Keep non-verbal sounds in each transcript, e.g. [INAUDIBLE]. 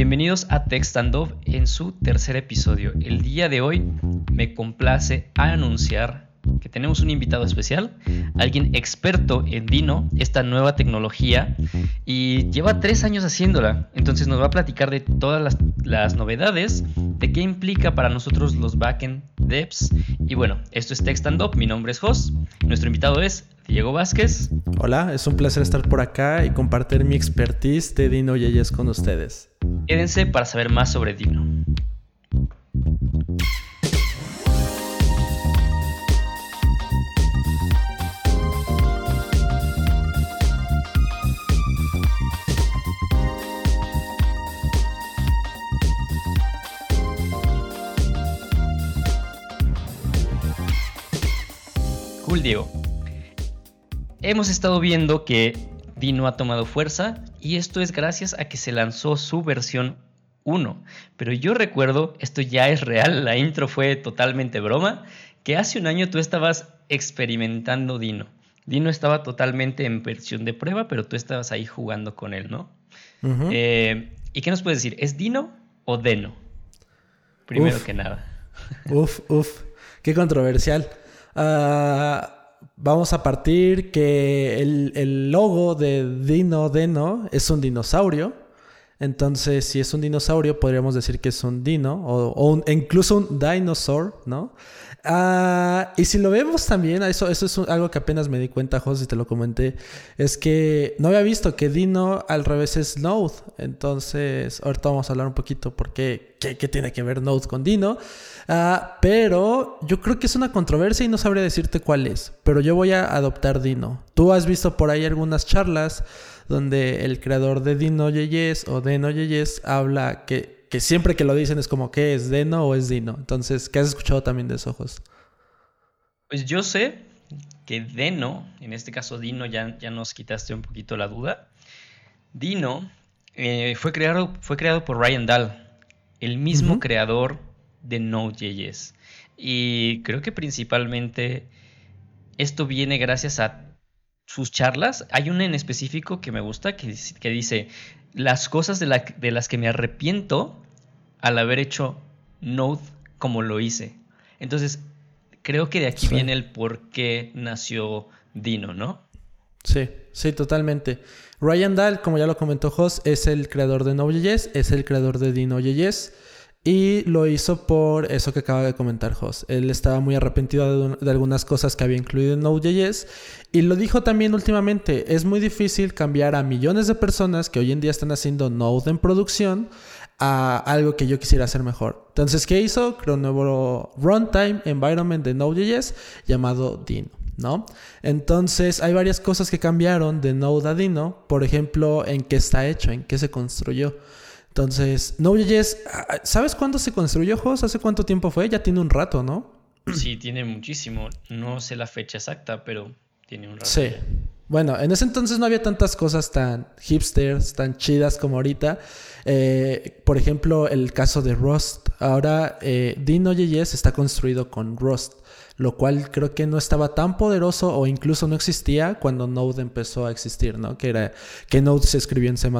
Bienvenidos a Tech Standoff en su tercer episodio. El día de hoy me complace anunciar que tenemos un invitado especial, alguien experto en Dino, esta nueva tecnología, y lleva tres años haciéndola. Entonces nos va a platicar de todas las, novedades, de qué implica para nosotros los backend devs. Y bueno, esto es Tech Stand Up, mi nombre es Jos, nuestro invitado es Diego Vázquez. Hola, es un placer estar por acá y compartir mi expertise de Dino Yeyes con ustedes. Quédense para saber más sobre Dino. Diego. Hemos estado viendo que Dino ha tomado fuerza y esto es gracias a que se lanzó su versión 1. Pero yo recuerdo, esto ya es real, la intro fue totalmente broma, que hace un año tú estabas experimentando Dino. Dino estaba totalmente en versión de prueba, pero tú estabas ahí jugando con él, ¿no? Eh, ¿Y qué nos puedes decir? ¿Es Dino o Deno? Primero que nada. Uf, uf, qué controversial. Ah, vamos a partir que el, logo de Dino Deno es un dinosaurio. Entonces, si es un dinosaurio, podríamos decir que es un dino o, incluso un dinosaur, ¿no? Ah, y si lo vemos también, eso, eso es algo que apenas me di cuenta, José, y te lo comenté, es que no había visto que Dino al revés es Node. Entonces, ahorita vamos a hablar un poquito por qué, qué, tiene que ver Node con Dino. Ah, pero yo creo que es una controversia y no sabría decirte cuál es. Pero yo voy a adoptar Dino. Tú has visto por ahí algunas charlas donde el creador de Dino Yeyes o Deno Yeyes habla que que siempre que lo dicen es como, ¿qué es Deno o es Dino? Entonces, ¿qué has escuchado también de esos ojos? Pues yo sé que Deno, en este caso Dino, ya, ya nos quitaste un poquito la duda. Dino eh, fue, creado, fue creado por Ryan Dahl, el mismo creador de Node.js. Y creo que principalmente esto viene gracias a sus charlas. Hay una en específico que me gusta que, que dice, las cosas de, las que me arrepiento al haber hecho Node como lo hice. Entonces, creo que de aquí viene el por qué nació Dino, ¿no? Sí, sí, totalmente. Ryan Dahl, como ya lo comentó Jos, es el creador de Node.js, es el creador de Dino.js. Y lo hizo por eso que acaba de comentar Jos. Él estaba muy arrepentido de, algunas cosas que había incluido en Node.js. Y lo dijo también últimamente, es muy difícil cambiar a millones de personas que hoy en día están haciendo Node en producción a algo que yo quisiera hacer mejor. Entonces, ¿qué hizo? Creó un nuevo runtime environment de Node.js llamado Dino. ¿no? Entonces hay varias cosas que cambiaron de Node a Dino, por ejemplo, en qué está hecho, en qué se construyó. Entonces, Node.js, ¿sabes cuándo se construyó, Jos? ¿Hace cuánto tiempo fue? Ya tiene un rato, ¿no? Sí, tiene muchísimo. No sé la fecha exacta, pero tiene un rato. Sí. Bueno, en ese entonces no había tantas cosas tan hipsters, tan chidas como ahorita. Eh, por ejemplo, el caso de Rust. Ahora, eh, Dino.js está construido con Rust lo cual creo que no estaba tan poderoso o incluso no existía cuando Node empezó a existir, ¿no? Que era que Node se escribió en C++.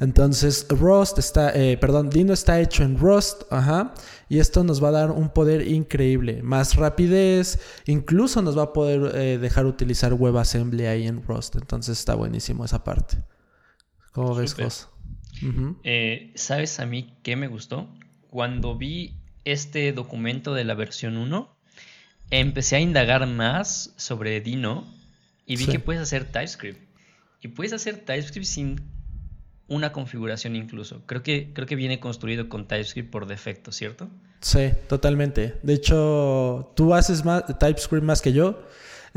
Entonces, Rust está, eh, perdón, Dino está hecho en Rust, ajá, y esto nos va a dar un poder increíble, más rapidez, incluso nos va a poder eh, dejar utilizar WebAssembly ahí en Rust, entonces está buenísimo esa parte. ¿Cómo ves, Jos? Eh, ¿Sabes a mí qué me gustó? Cuando vi este documento de la versión 1, empecé a indagar más sobre Dino y vi que puedes hacer TypeScript. Y puedes hacer TypeScript sin una configuración incluso. Creo que, creo que viene construido con TypeScript por defecto, ¿cierto? Sí, totalmente. De hecho, tú haces más TypeScript más que yo.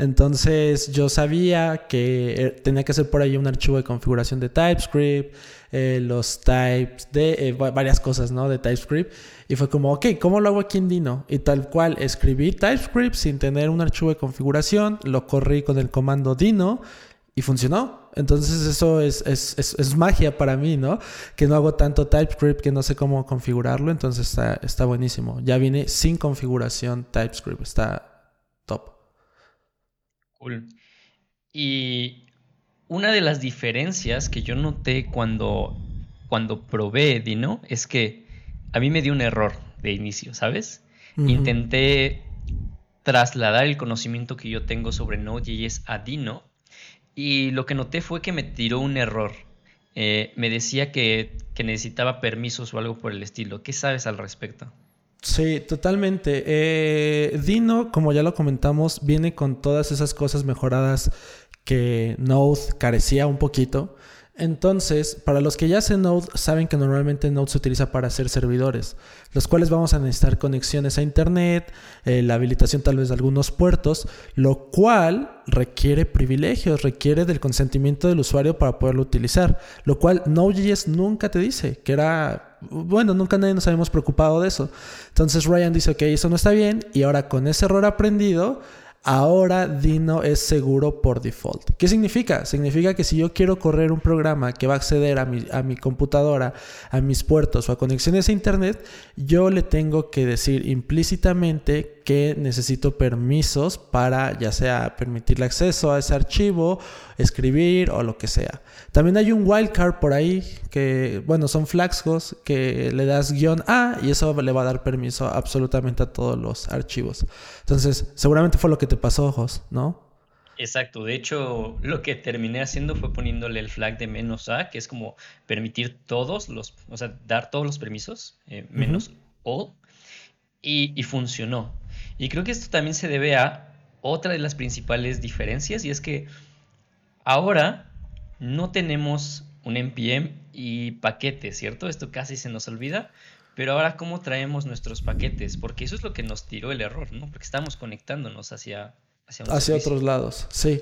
Entonces yo sabía que eh, tenía que hacer por ahí un archivo de configuración de TypeScript, eh, los types de eh, varias cosas, ¿no? De TypeScript. Y fue como, ok, ¿cómo lo hago aquí en Dino? Y tal cual, escribí TypeScript sin tener un archivo de configuración, lo corrí con el comando Dino y funcionó. Entonces eso es, es, es, magia para mí, ¿no? Que no hago tanto TypeScript que no sé cómo configurarlo, entonces está, está buenísimo. Ya viene sin configuración TypeScript, está top. Cool. Y una de las diferencias que yo noté cuando cuando probé Dino es que a mí me dio un error de inicio, ¿sabes? Intenté trasladar el conocimiento que yo tengo sobre Node.js a Dino y lo que noté fue que me tiró un error. Eh, me decía que, que, necesitaba permisos o algo por el estilo. ¿Qué sabes al respecto? Sí, totalmente. Eh, Dino, como ya lo comentamos, viene con todas esas cosas mejoradas que Node carecía un poquito. Entonces, para los que ya hacen Node, saben que normalmente Node se utiliza para hacer servidores, los cuales vamos a necesitar conexiones a Internet, eh, la habilitación tal vez de algunos puertos, lo cual requiere privilegios, requiere del consentimiento del usuario para poderlo utilizar, lo cual Node.js nunca te dice, que era, bueno, nunca nadie nos habíamos preocupado de eso. Entonces Ryan dice, ok, eso no está bien, y ahora con ese error aprendido, Ahora Dino es seguro por default. ¿Qué significa? Significa que si yo quiero correr un programa que va a acceder a mi, a mi, computadora, a mis puertos o a conexiones a Internet, yo le tengo que decir implícitamente que necesito permisos para ya sea permitirle acceso a ese archivo, escribir o lo que sea. También hay un wildcard por ahí que, bueno, son flagscos que le das guion A y eso le va a dar permiso absolutamente a todos los archivos. Entonces, seguramente fue lo que te pasó, ojos, ¿no? Exacto, de hecho lo que terminé haciendo fue poniéndole el flag de menos A, que es como permitir todos los, o sea, dar todos los permisos, eh, menos O, y, y funcionó. Y creo que esto también se debe a otra de las principales diferencias, y es que ahora no tenemos un npm y paquetes, ¿cierto? Esto casi se nos olvida. Pero ahora, ¿cómo traemos nuestros paquetes? Porque eso es lo que nos tiró el error, ¿no? Porque estamos conectándonos hacia, hacia, otros lados, sí.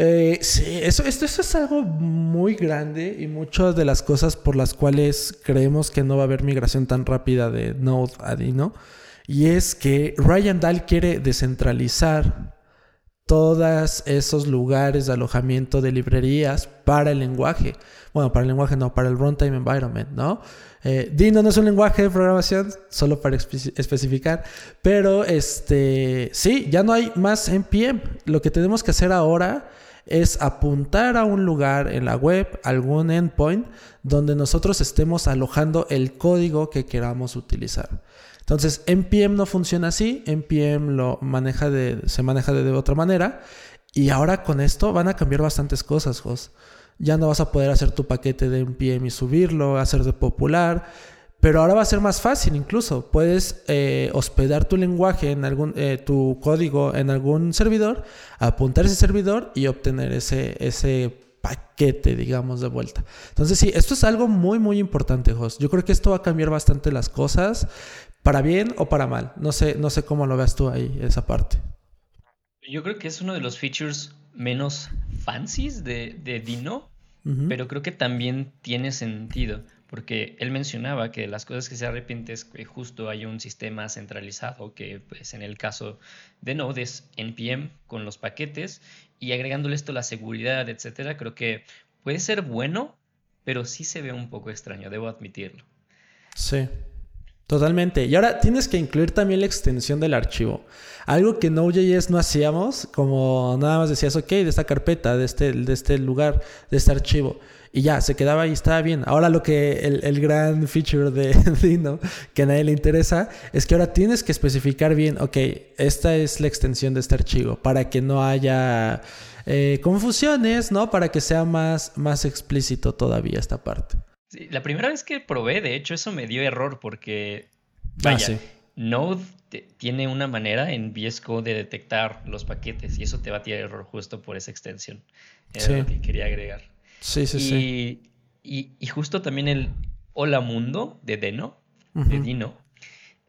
Eh, sí, eso, esto, es algo muy grande y muchas de las cosas por las cuales creemos que no va a haber migración tan rápida de Node a Dino. Y es que Ryan Dahl quiere descentralizar todos esos lugares de alojamiento de librerías para el lenguaje. Bueno, para el lenguaje no, para el runtime environment, ¿no? Eh, Dino no es un lenguaje de programación, solo para especificar, pero este, sí, ya no hay más NPM. Lo que tenemos que hacer ahora es apuntar a un lugar en la web, algún endpoint, donde nosotros estemos alojando el código que queramos utilizar. Entonces, NPM no funciona así, NPM lo maneja de, se maneja de, otra manera. Y ahora con esto van a cambiar bastantes cosas, Jos. Ya no vas a poder hacer tu paquete de NPM y subirlo, hacer de popular. Pero ahora va a ser más fácil incluso. Puedes eh, hospedar tu lenguaje en algún, eh, tu código en algún servidor, apuntar ese servidor y obtener ese, ese paquete, digamos, de vuelta. Entonces sí, esto es algo muy, muy importante, Jos. Yo creo que esto va a cambiar bastante las cosas. ¿Para bien o para mal? No sé, no sé cómo lo veas tú ahí, esa parte. Yo creo que es uno de los features menos fancies de, Dino, pero creo que también tiene sentido, porque él mencionaba que las cosas que se arrepiente es que justo hay un sistema centralizado, que pues en el caso de Node es NPM con los paquetes, y agregándole esto la seguridad, etcétera, creo que puede ser bueno, pero sí se ve un poco extraño, debo admitirlo. Sí, Totalmente. Y ahora tienes que incluir también la extensión del archivo. Algo que Node.js no hacíamos, como nada más decías, ok, de esta carpeta, de este, de este lugar, de este archivo. Y ya, se quedaba ahí, estaba bien. Ahora lo que el, gran feature de [LAUGHS] Dino, que a nadie le interesa, es que ahora tienes que especificar bien, ok, esta es la extensión de este archivo, para que no haya eh, confusiones, ¿no? Para que sea más, más explícito todavía esta parte la primera vez que probé, de hecho, eso me dio error porque, ah, vaya, Node tiene una manera en VS Code de detectar los paquetes y eso te va a tirar error justo por esa extensión. Era lo que quería agregar. Sí, sí, sí. Y, justo también el Hola Mundo de Deno, de Dino,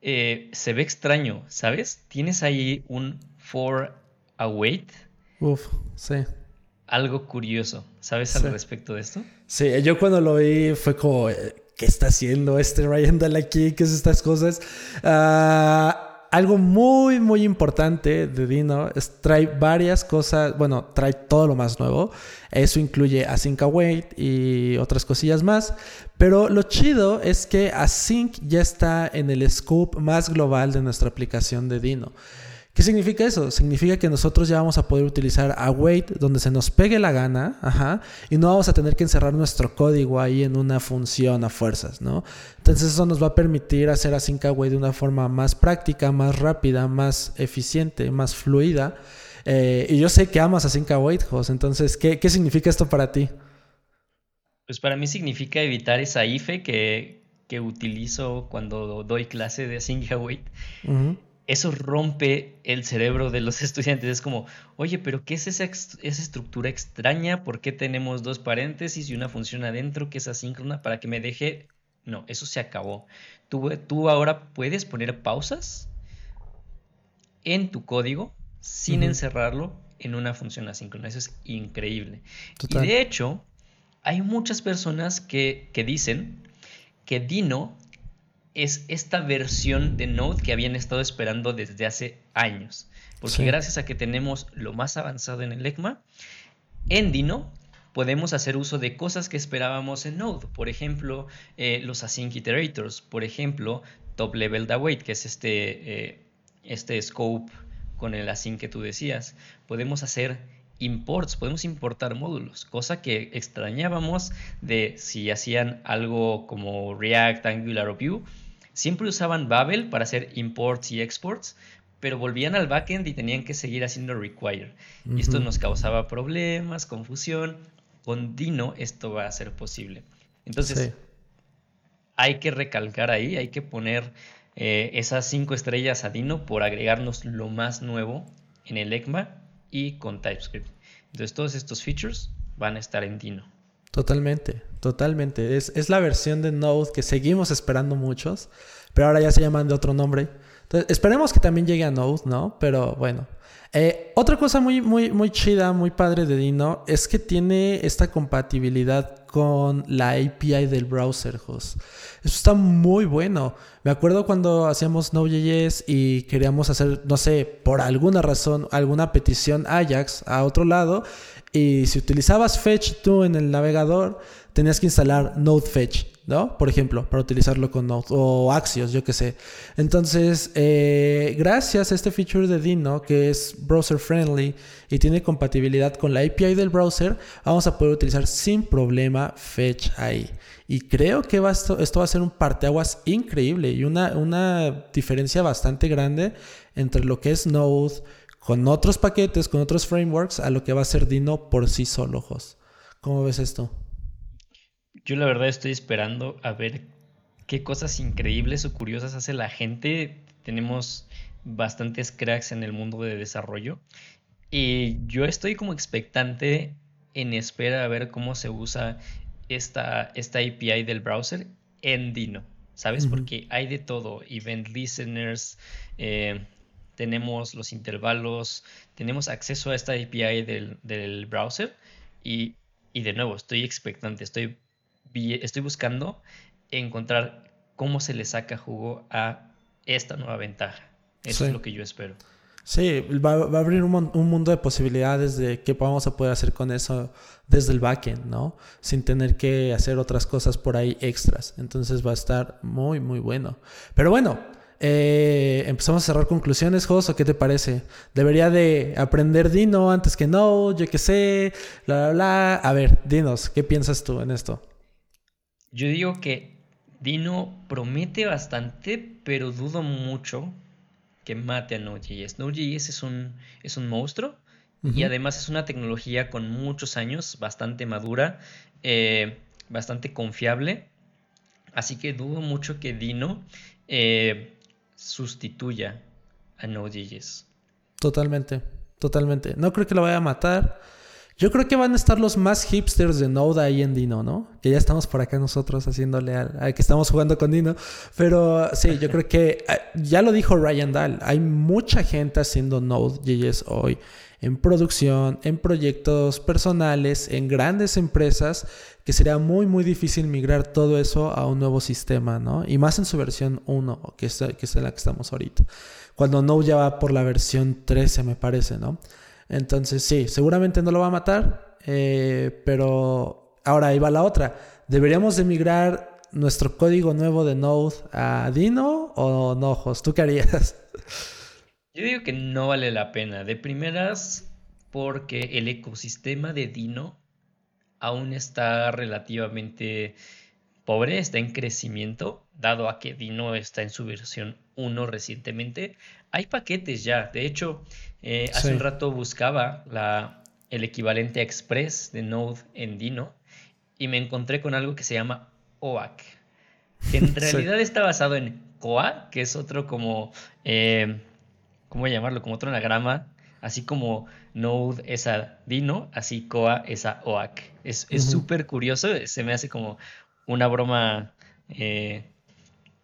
eh, se ve extraño, ¿sabes? Tienes ahí un for await. Uf, sí algo curioso. ¿Sabes al respecto de esto? Sí, yo cuando lo vi fue como, eh, ¿qué está haciendo este Ryan Dahl aquí? ¿Qué es estas cosas? Ah, algo muy, muy importante de Dino es trae varias cosas, bueno, trae todo lo más nuevo. Eso incluye Async Await y otras cosillas más. Pero lo chido es que Async ya está en el scope más global de nuestra aplicación de Dino. ¿Qué significa eso? Significa que nosotros ya vamos a poder utilizar await donde se nos pegue la gana, ajá, y no vamos a tener que encerrar nuestro código ahí en una función a fuerzas, ¿no? Entonces eso nos va a permitir hacer async await de una forma más práctica, más rápida, más eficiente, más fluida. Eh, y yo sé que amas async await, Jos, entonces, ¿qué, ¿qué significa esto para ti? Pues para mí significa evitar esa IFE que, que utilizo cuando doy clase de async await eso rompe el cerebro de los [LAUGHS] estudiantes. Es como, oye, pero ¿qué es esa, esa, estructura extraña? ¿Por qué tenemos dos paréntesis y una función adentro que es asíncrona para que me deje... No, eso se acabó. Tú, tú ahora puedes poner pausas en tu código sin encerrarlo en una función asíncrona. Eso es increíble. Y de hecho, hay muchas personas que, que dicen que Dino es esta versión de Node que habían estado esperando desde hace años. Porque gracias a que tenemos lo más avanzado en el ECMA, en Dino podemos hacer uso de cosas que esperábamos en Node. Por ejemplo, eh, los async iterators. Por ejemplo, top level await, que es este, eh, este scope con el async que tú decías. Podemos hacer imports, podemos importar módulos, cosa que extrañábamos de si hacían algo como React, Angular o Vue, Siempre usaban Babel para hacer imports y exports, pero volvían al backend y tenían que seguir haciendo require. Y esto nos causaba problemas, confusión. Con Dino esto va a ser posible. Entonces, hay que recalcar ahí, hay que poner eh, esas cinco estrellas a Dino por agregarnos lo más nuevo en el ECMA y con TypeScript. Entonces, todos estos features van a estar en Dino. Totalmente, totalmente. Es, es, la versión de Node que seguimos esperando muchos, pero ahora ya se llaman de otro nombre. Esperemos que también llegue a Node, ¿no? Pero bueno. Eh, otra cosa muy, muy, muy chida, muy padre de Dino, es que tiene esta compatibilidad con la API del browser host. Eso está muy bueno. Me acuerdo cuando hacíamos Node.js y queríamos hacer, no sé, por alguna razón, alguna petición Ajax a otro lado y si utilizabas Fetch tú en el navegador, tenías que instalar Node Fetch, ¿no? Por ejemplo, para utilizarlo con Node o Axios, yo qué sé. Entonces, eh, gracias a este feature de Dino, que es browser friendly y tiene compatibilidad con la API del browser, vamos a poder utilizar sin problema Fetch ahí. Y creo que esto, va a ser un parteaguas increíble y una, una diferencia bastante grande entre lo que es Node con otros paquetes, con otros frameworks, a lo que va a ser Dino por sí solo. ¿Cómo ves esto? Yo la verdad estoy esperando a ver qué cosas increíbles o curiosas hace la gente. Tenemos bastantes cracks en el mundo de desarrollo y yo estoy como expectante en espera a ver cómo se usa esta, esta API del browser en Dino, ¿sabes? Porque hay de todo, event listeners, eh, tenemos los intervalos, tenemos acceso a esta API del, browser y, de nuevo, estoy expectante, estoy, estoy buscando encontrar cómo se le saca jugo a esta nueva ventaja. Eso es lo que yo espero. Sí, va, a abrir un, un, mundo de posibilidades de qué vamos a poder hacer con eso desde el backend, ¿no? Sin tener que hacer otras cosas por ahí extras. Entonces va a estar muy, muy bueno. Pero bueno, eh, empezamos a cerrar conclusiones, Jos, qué te parece? ¿Debería de aprender Dino antes que no? Yo qué sé, bla, bla, bla. A ver, dinos, ¿qué piensas tú en esto? Yo digo que Dino promete bastante, pero dudo mucho que mate a Node.js. Node.js es un, es un monstruo y además es una tecnología con muchos años, bastante madura, eh, bastante confiable. Así que dudo mucho que Dino eh, sustituya a Node.js. Totalmente, totalmente. No creo que lo vaya a matar. Yo creo que van a estar los más hipsters de Node ahí en Dino, ¿no? Que ya estamos por acá nosotros haciéndole al, que estamos jugando con Dino. Pero sí, yo creo que eh, ya lo dijo Ryan Dahl. Hay mucha gente haciendo Node.js hoy en producción, en proyectos personales, en grandes empresas, que sería muy, muy difícil migrar todo eso a un nuevo sistema, ¿no? Y más en su versión 1, que es, que es en la que estamos ahorita. Cuando Node ya va por la versión 13, me parece, ¿no? Entonces, sí, seguramente no lo va a matar, eh, pero ahora ahí va la otra. ¿Deberíamos de migrar nuestro código nuevo de Node a Dino o no, ¿Tú qué harías? [LAUGHS] Yo digo que no vale la pena. De primeras, porque el ecosistema de Dino aún está relativamente pobre, está en crecimiento, dado a que Dino está en su versión 1 recientemente. Hay paquetes ya. De hecho, eh, hace un rato buscaba la, el equivalente a Express de Node en Dino y me encontré con algo que se llama OAK, que en [LAUGHS] realidad está basado en COA, que es otro como, eh, ¿cómo llamarlo? Como otro anagrama, así como Node es a Dino, así COA es a OAK. Es súper curioso, se me hace como una broma eh,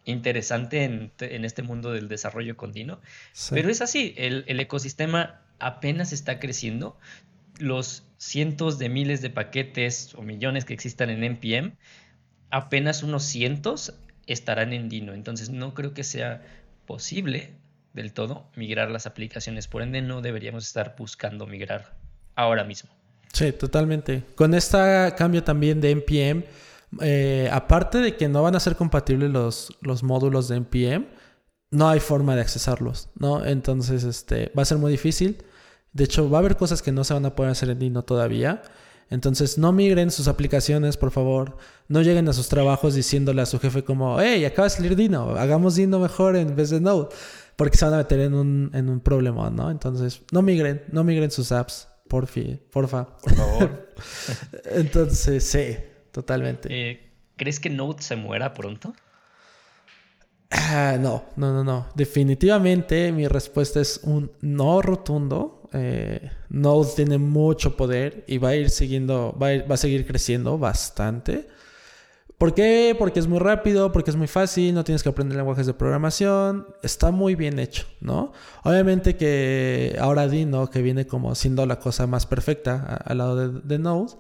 interesante en, este mundo del desarrollo con Dino. Pero es así, el, el ecosistema apenas está creciendo. Los cientos de miles de paquetes o millones que existan en NPM, apenas unos cientos estarán en Dino. Entonces no creo que sea posible del todo migrar las aplicaciones. Por ende, no deberíamos estar buscando migrar ahora mismo. Sí, totalmente. Con este cambio también de NPM, eh, aparte de que no van a ser compatibles los, los módulos de NPM, no hay forma de accesarlos, ¿no? Entonces, este, va a ser muy difícil. De hecho, va a haber cosas que no se van a poder hacer en Dino todavía. Entonces, no migren sus aplicaciones, por favor. No lleguen a sus trabajos diciéndole a su jefe como, hey, acaba de salir Dino, hagamos Dino mejor en vez de Node. Porque se van a meter en un, en un problema, ¿no? Entonces, no migren, no migren sus apps, por fin, porfa. Por favor. [LAUGHS] Entonces, sí, totalmente. Eh, ¿Crees que Node se muera pronto? Ah, no, no, no, no. Definitivamente mi respuesta es un no rotundo. Eh, Node tiene mucho poder y va a ir siguiendo, va a, seguir creciendo bastante. ¿Por qué? Porque es muy rápido, porque es muy fácil, no tienes que aprender lenguajes de programación, está muy bien hecho, ¿no? Obviamente que ahora Dino, que viene como siendo la cosa más perfecta al lado de, de, Node,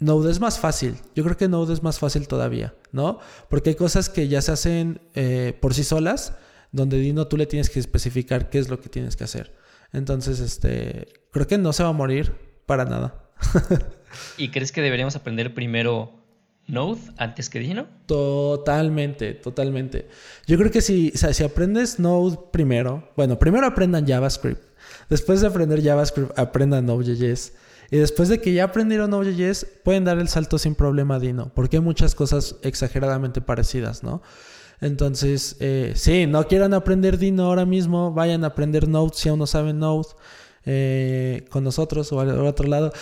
Node es más fácil, yo creo que Node es más fácil todavía, ¿no? Porque hay cosas que ya se hacen eh, por sí solas, donde Dino tú le tienes que especificar qué es lo que tienes que hacer. Entonces, este, creo que no se va a morir para nada. [LAUGHS] ¿Y crees que deberíamos aprender primero Node antes que Dino? Totalmente, totalmente. Yo creo que si, si aprendes Node primero, bueno, primero aprendan JavaScript. Después de aprender JavaScript, aprendan Node.js. Y después de que ya aprendieron Node.js, pueden dar el salto sin problema Dino, porque hay muchas cosas exageradamente parecidas, ¿no? Entonces, eh, sí, no quieran aprender Dino ahora mismo, vayan a aprender Node si aún no saben Node. Eh, con nosotros o al, otro lado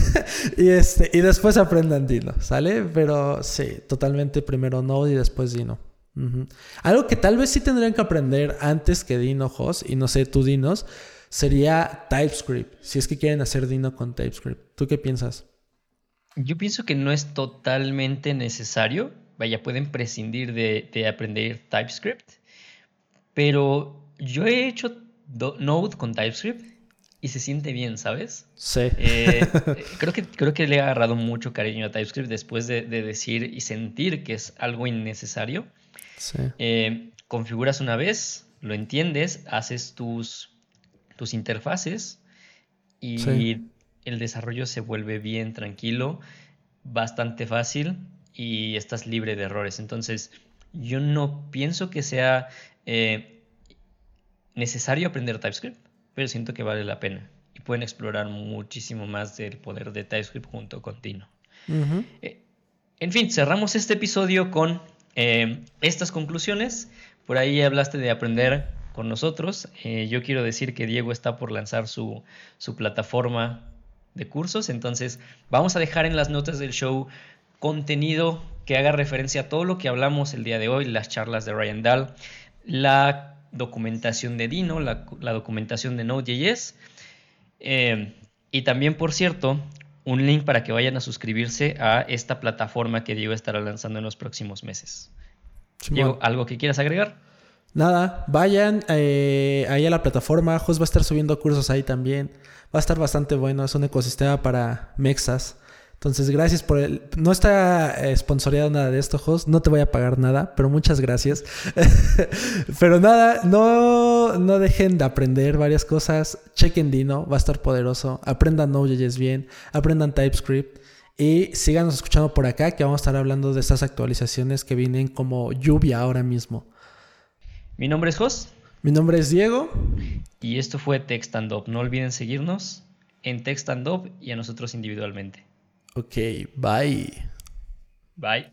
[LAUGHS] y este y después aprendan Dino, ¿sale? Pero sí, totalmente primero Node y después Dino. Algo que tal vez sí tendrían que aprender antes que Dino Jos y no sé, tú Dinos, sería TypeScript, si es que quieren hacer Dino con TypeScript. ¿Tú qué piensas? Yo pienso que no es totalmente necesario vaya, pueden prescindir de, aprender TypeScript, pero yo he hecho Node con TypeScript y se siente bien, ¿sabes? Sí. Eh, creo, que, creo que le he agarrado mucho cariño a TypeScript después de, decir y sentir que es algo innecesario. Sí. Eh, configuras una vez, lo entiendes, haces tus, tus interfaces y el desarrollo se vuelve bien tranquilo, bastante fácil y estás libre de errores. Entonces, yo no pienso que sea eh, necesario aprender TypeScript, pero siento que vale la pena. Y pueden explorar muchísimo más del poder de TypeScript junto con Dino. Eh, en fin, cerramos este episodio con eh, estas conclusiones. Por ahí hablaste de aprender con nosotros. yo quiero decir que Diego está por lanzar su, su plataforma de cursos. Entonces, vamos a dejar en las notas del show contenido que haga referencia a todo lo que hablamos el día de hoy, las charlas de Ryan Dahl, la documentación de Dino, la, documentación de Node.js. Eh, y también, por cierto, un link para que vayan a suscribirse a esta plataforma que Diego estará lanzando en los próximos meses. Diego, ¿algo que quieras agregar? Nada, vayan eh, ahí a la plataforma. Jos va a estar subiendo cursos ahí también. Va a estar bastante bueno. Es un ecosistema para mexas. Entonces, gracias por el... No está eh, nada de esto, Jos. No te voy a pagar nada, pero muchas gracias. [LAUGHS] pero nada, no, no dejen de aprender varias cosas. Chequen Dino, va a estar poderoso. Aprendan Node.js bien. Aprendan TypeScript. Y síganos escuchando por acá, que vamos a estar hablando de estas actualizaciones que vienen como lluvia ahora mismo. Mi nombre es Jos. Mi nombre es Diego. Y esto fue Text and Up. No olviden seguirnos en Text and Up y a nosotros individualmente. Ok, bye. Bye.